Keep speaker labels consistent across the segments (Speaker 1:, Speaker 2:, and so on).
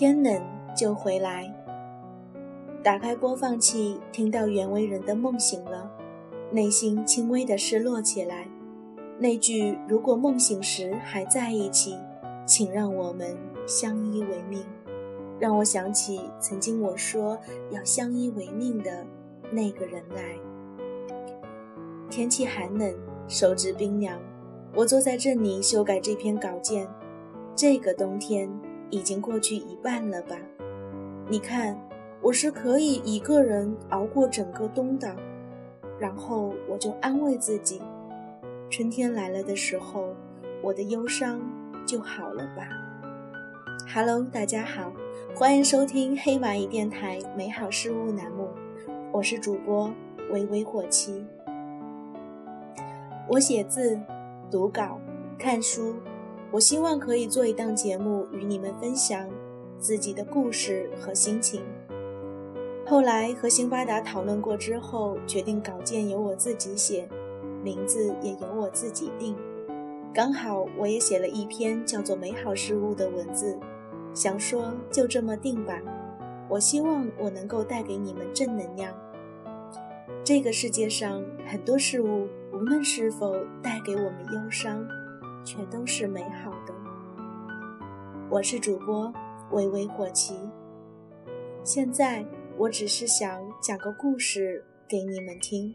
Speaker 1: 天冷就回来。打开播放器，听到袁惟仁的《梦醒了》，内心轻微的失落起来。那句“如果梦醒时还在一起，请让我们相依为命”，让我想起曾经我说要相依为命的那个人来。天气寒冷，手指冰凉，我坐在这里修改这篇稿件。这个冬天已经过去一半了吧？你看，我是可以一个人熬过整个冬的。然后我就安慰自己。春天来了的时候，我的忧伤就好了吧。Hello，大家好，欢迎收听黑蚂蚁电台美好事物栏目，我是主播微微火妻。我写字、读稿、看书，我希望可以做一档节目与你们分享自己的故事和心情。后来和辛巴达讨论过之后，决定稿件由我自己写。名字也由我自己定，刚好我也写了一篇叫做《美好事物》的文字，想说就这么定吧。我希望我能够带给你们正能量。这个世界上很多事物，无论是否带给我们忧伤，全都是美好的。我是主播微微火棋，现在我只是想讲个故事给你们听。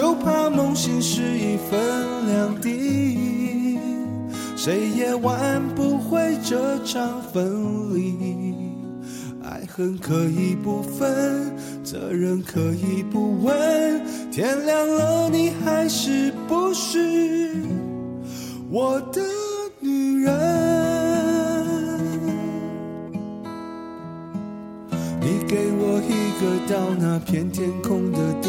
Speaker 2: 就怕梦醒时一分两地，谁也挽不回这场分离。爱恨可以不分，责任可以不问，天亮了你还是不是我的女人？你给我一个到那片天空的地。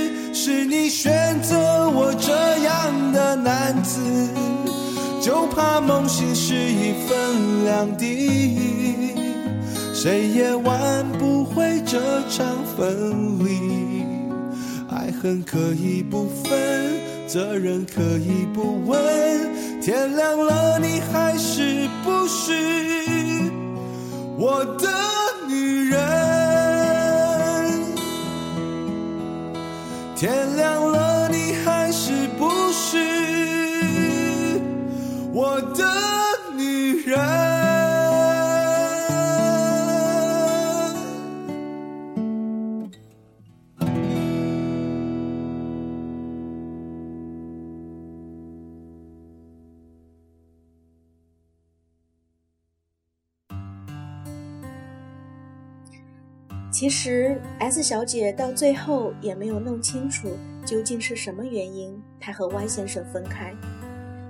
Speaker 2: 是你选择我这样的男子，就怕梦醒时一分两地，谁也挽不回这场分离。爱恨可以不分，责任可以不问。天亮了，你还是不是我的女人？天亮
Speaker 1: 其实，S 小姐到最后也没有弄清楚究竟是什么原因，她和 Y 先生分开。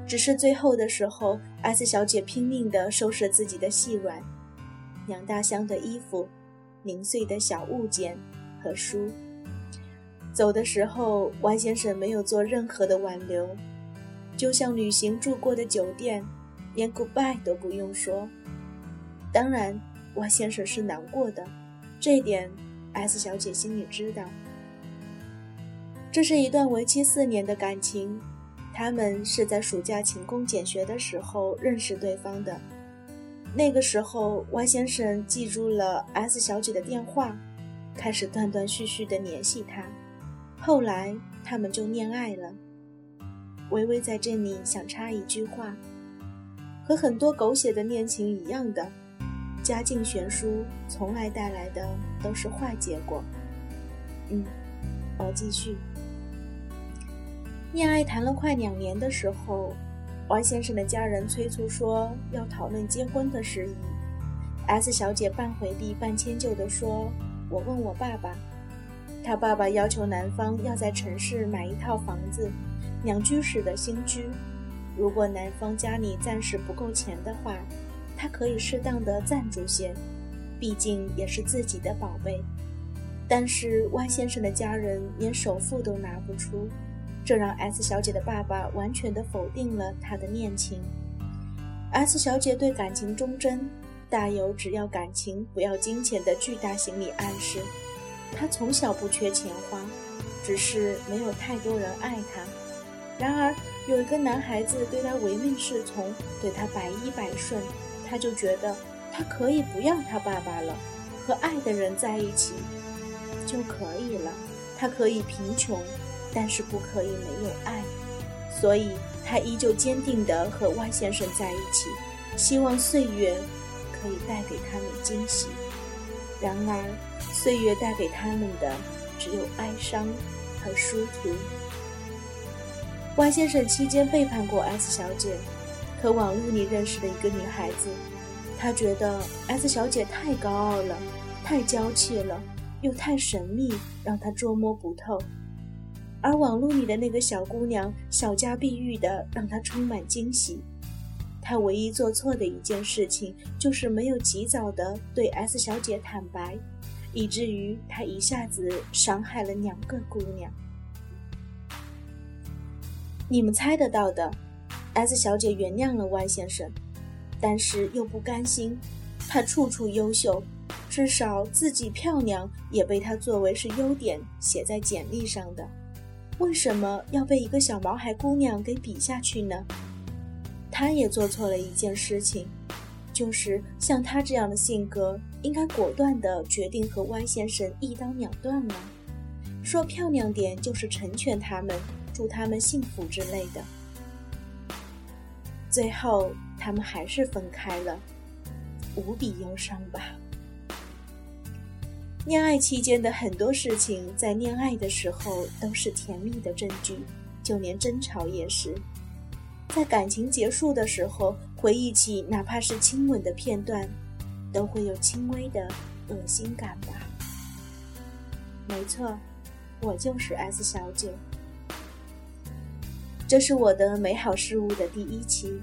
Speaker 1: 只是最后的时候，S 小姐拼命地收拾自己的细软，两大箱的衣服、零碎的小物件和书。走的时候，Y 先生没有做任何的挽留，就像旅行住过的酒店，连 goodbye 都不用说。当然，Y 先生是难过的。这一点，S 小姐心里知道。这是一段为期四年的感情，他们是在暑假勤工俭学的时候认识对方的。那个时候，Y 先生记住了 S 小姐的电话，开始断断续续地联系她。后来，他们就恋爱了。微微在这里想插一句话：和很多狗血的恋情一样的。家境悬殊，从来带来的都是坏结果。嗯，我继续。恋爱谈了快两年的时候王先生的家人催促说要讨论结婚的事宜。S 小姐半回避半迁就地说：“我问我爸爸，他爸爸要求男方要在城市买一套房子，两居室的新居。如果男方家里暂时不够钱的话。”他可以适当的赞助些，毕竟也是自己的宝贝。但是 Y 先生的家人连首付都拿不出，这让 S 小姐的爸爸完全的否定了他的恋情。S 小姐对感情忠贞，大有只要感情不要金钱的巨大心理暗示。她从小不缺钱花，只是没有太多人爱她。然而有一个男孩子对她唯命是从，对她百依百顺。他就觉得他可以不要他爸爸了，和爱的人在一起就可以了。他可以贫穷，但是不可以没有爱。所以，他依旧坚定地和 Y 先生在一起，希望岁月可以带给他们惊喜。然而，岁月带给他们的只有哀伤和殊途。Y 先生期间背叛过 S 小姐。和网络里认识的一个女孩子，她觉得 S 小姐太高傲了，太娇气了，又太神秘，让她捉摸不透。而网络里的那个小姑娘，小家碧玉的，让她充满惊喜。她唯一做错的一件事情，就是没有及早的对 S 小姐坦白，以至于她一下子伤害了两个姑娘。你们猜得到的。S 小姐原谅了 Y 先生，但是又不甘心。她处处优秀，至少自己漂亮也被她作为是优点写在简历上的。为什么要被一个小毛孩姑娘给比下去呢？她也做错了一件事情，就是像她这样的性格，应该果断地决定和 Y 先生一刀两断了。说漂亮点就是成全他们，祝他们幸福之类的。最后，他们还是分开了，无比忧伤吧。恋爱期间的很多事情，在恋爱的时候都是甜蜜的证据，就连争吵也是。在感情结束的时候，回忆起哪怕是亲吻的片段，都会有轻微的恶心感吧。没错，我就是 S 小姐。这是我的美好事物的第一期。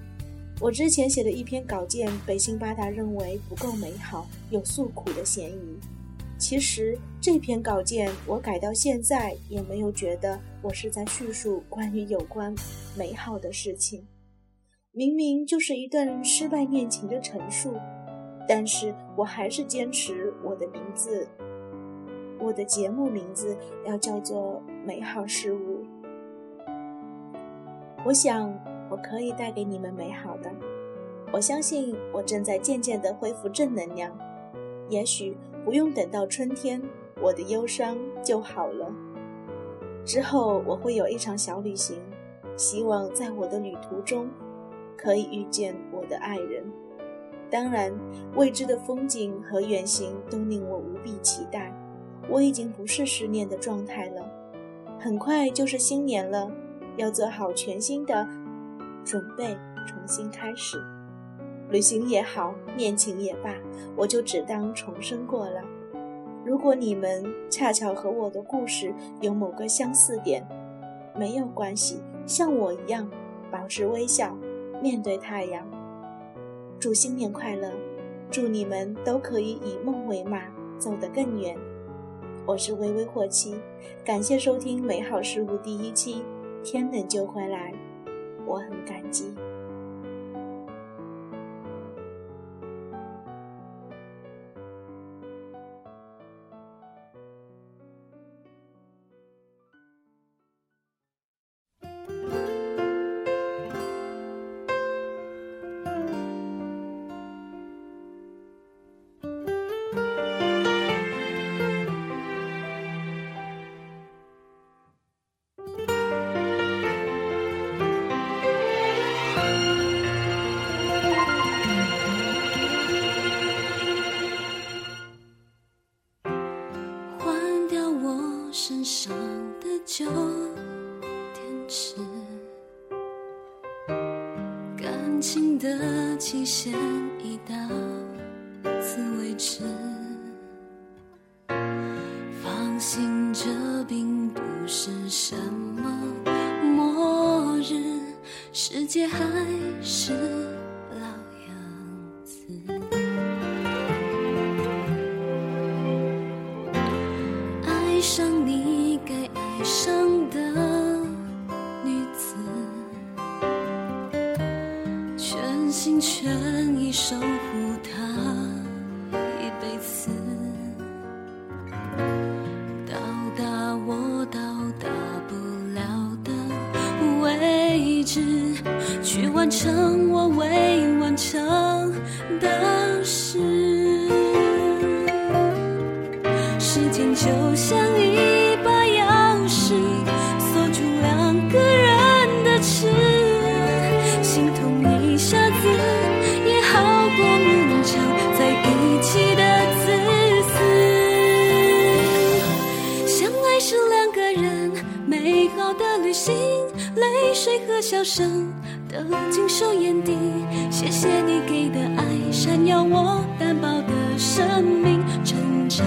Speaker 1: 我之前写的一篇稿件被辛巴达认为不够美好，有诉苦的嫌疑。其实这篇稿件我改到现在也没有觉得我是在叙述关于有关美好的事情，明明就是一段失败恋情的陈述。但是我还是坚持我的名字，我的节目名字要叫做“美好事物”。我想我可以带给你们美好的。我相信我正在渐渐地恢复正能量。也许不用等到春天，我的忧伤就好了。之后我会有一场小旅行，希望在我的旅途中可以遇见我的爱人。当然，未知的风景和远行都令我无比期待。我已经不是失恋的状态了。很快就是新年了，要做好全新的准备，重新开始。旅行也好，恋情也罢，我就只当重生过了。如果你们恰巧和我的故事有某个相似点，没有关系，像我一样保持微笑，面对太阳。祝新年快乐！祝你们都可以以梦为马，走得更远。我是微微霍七，感谢收听《美好事物》第一期。天冷就回来，我很感激。
Speaker 3: 信，这并不是什么末日，世界还是完成我未完成的事。时间就像一把钥匙，锁住两个人的痴。心痛一下子也好过勉强在一起的自私。相爱是两个人美好的旅行，泪水和笑声。都尽收眼底，谢谢你给的爱，闪耀我单薄的生命。成长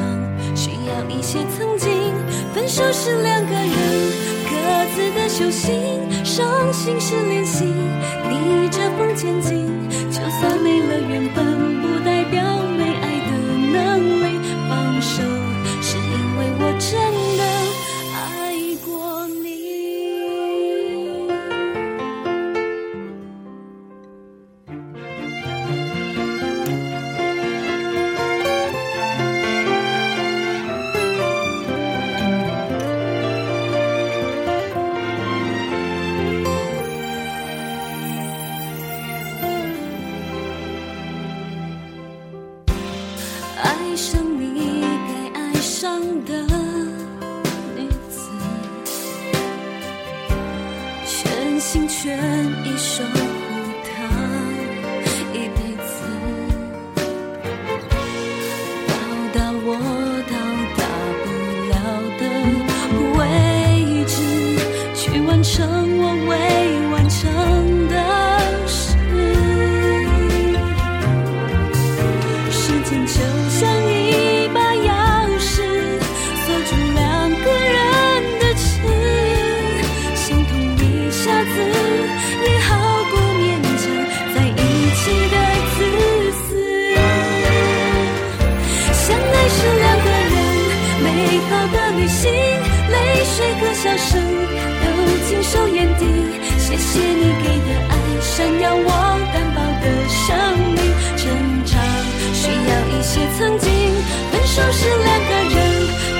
Speaker 3: 需要一些曾经，分手是两个人各自的修行，伤心是练习，逆着风前进。心全意守水和笑声都尽收眼底。谢谢你给的爱，闪耀我单薄的生命。成长需要一。些曾经。分手是两个人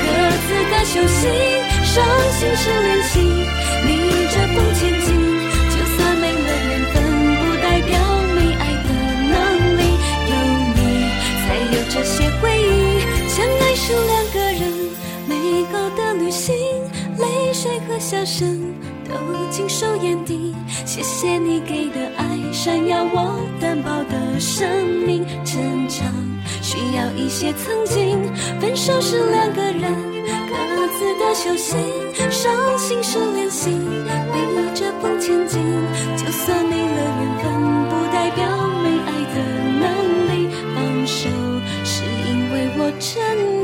Speaker 3: 各自的修行，伤心是练习。逆着风前进，就算没了缘分，不代表没爱的能力。有你，才有这些回忆。相爱是两个人美好的旅行，泪水和笑声都尽收眼底。谢谢你给的爱，闪耀我单薄的生命。成长需要一些曾经，分手是两个人各自的修行，伤心是练习，逆着风前进。就算没了缘分，不代表没爱的能力。放手是因为我真。